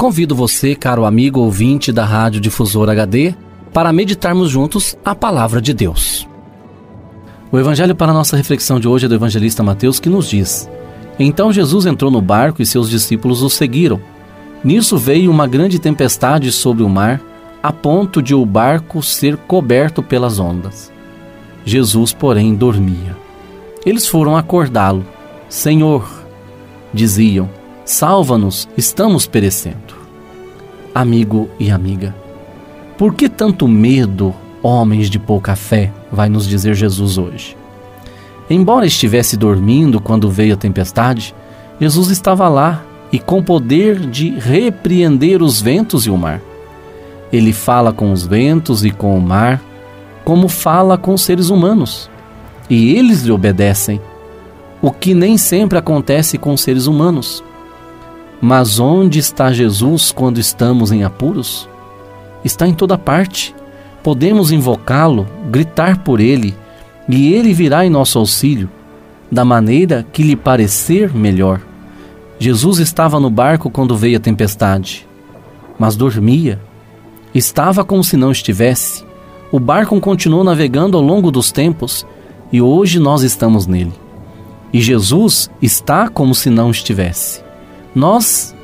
Convido você, caro amigo ouvinte da Rádio Difusora HD, para meditarmos juntos a palavra de Deus. O evangelho para nossa reflexão de hoje é do evangelista Mateus que nos diz: Então Jesus entrou no barco e seus discípulos o seguiram. Nisso veio uma grande tempestade sobre o mar, a ponto de o barco ser coberto pelas ondas. Jesus, porém, dormia. Eles foram acordá-lo. Senhor, diziam, Salva-nos, estamos perecendo. Amigo e amiga, por que tanto medo, homens de pouca fé, vai nos dizer Jesus hoje? Embora estivesse dormindo quando veio a tempestade, Jesus estava lá e com poder de repreender os ventos e o mar. Ele fala com os ventos e com o mar, como fala com os seres humanos, e eles lhe obedecem, o que nem sempre acontece com os seres humanos. Mas onde está Jesus quando estamos em apuros? Está em toda parte. Podemos invocá-lo, gritar por ele, e ele virá em nosso auxílio, da maneira que lhe parecer melhor. Jesus estava no barco quando veio a tempestade, mas dormia. Estava como se não estivesse. O barco continuou navegando ao longo dos tempos e hoje nós estamos nele. E Jesus está como se não estivesse. Nós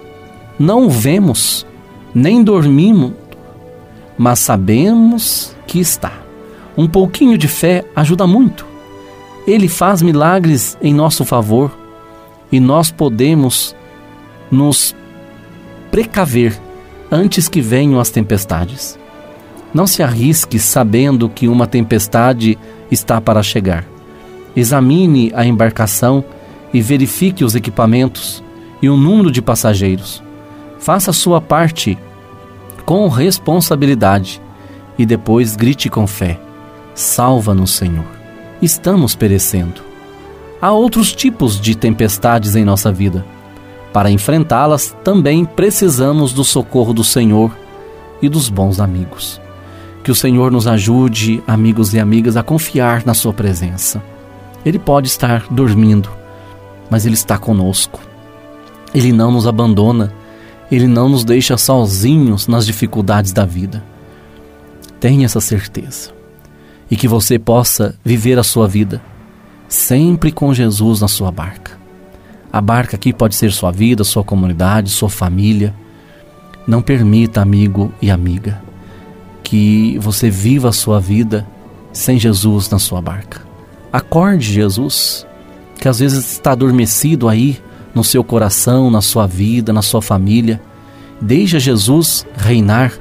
não vemos, nem dormimos, mas sabemos que está. Um pouquinho de fé ajuda muito. Ele faz milagres em nosso favor e nós podemos nos precaver antes que venham as tempestades. Não se arrisque sabendo que uma tempestade está para chegar. Examine a embarcação e verifique os equipamentos e o número de passageiros. Faça sua parte com responsabilidade e depois grite com fé: Salva-nos, Senhor. Estamos perecendo. Há outros tipos de tempestades em nossa vida. Para enfrentá-las, também precisamos do socorro do Senhor e dos bons amigos. Que o Senhor nos ajude, amigos e amigas, a confiar na Sua presença. Ele pode estar dormindo, mas Ele está conosco. Ele não nos abandona, ele não nos deixa sozinhos nas dificuldades da vida. Tenha essa certeza. E que você possa viver a sua vida sempre com Jesus na sua barca. A barca aqui pode ser sua vida, sua comunidade, sua família. Não permita, amigo e amiga, que você viva a sua vida sem Jesus na sua barca. Acorde, Jesus, que às vezes está adormecido aí no seu coração, na sua vida, na sua família. Deixa Jesus reinar,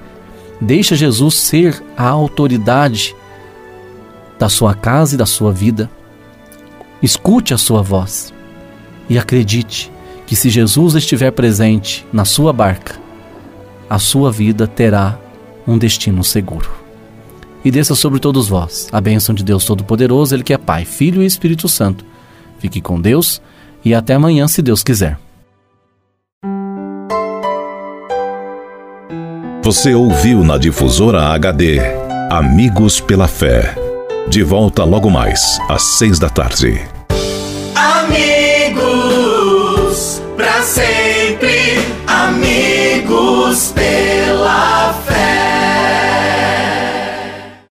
deixa Jesus ser a autoridade da sua casa e da sua vida. Escute a sua voz e acredite que se Jesus estiver presente na sua barca, a sua vida terá um destino seguro. E desça sobre todos vós a bênção de Deus Todo-Poderoso, Ele que é Pai, Filho e Espírito Santo. Fique com Deus e até amanhã, se Deus quiser. Você ouviu na difusora HD Amigos pela Fé. De volta logo mais, às seis da tarde. Amigos, pra sempre, amigos pela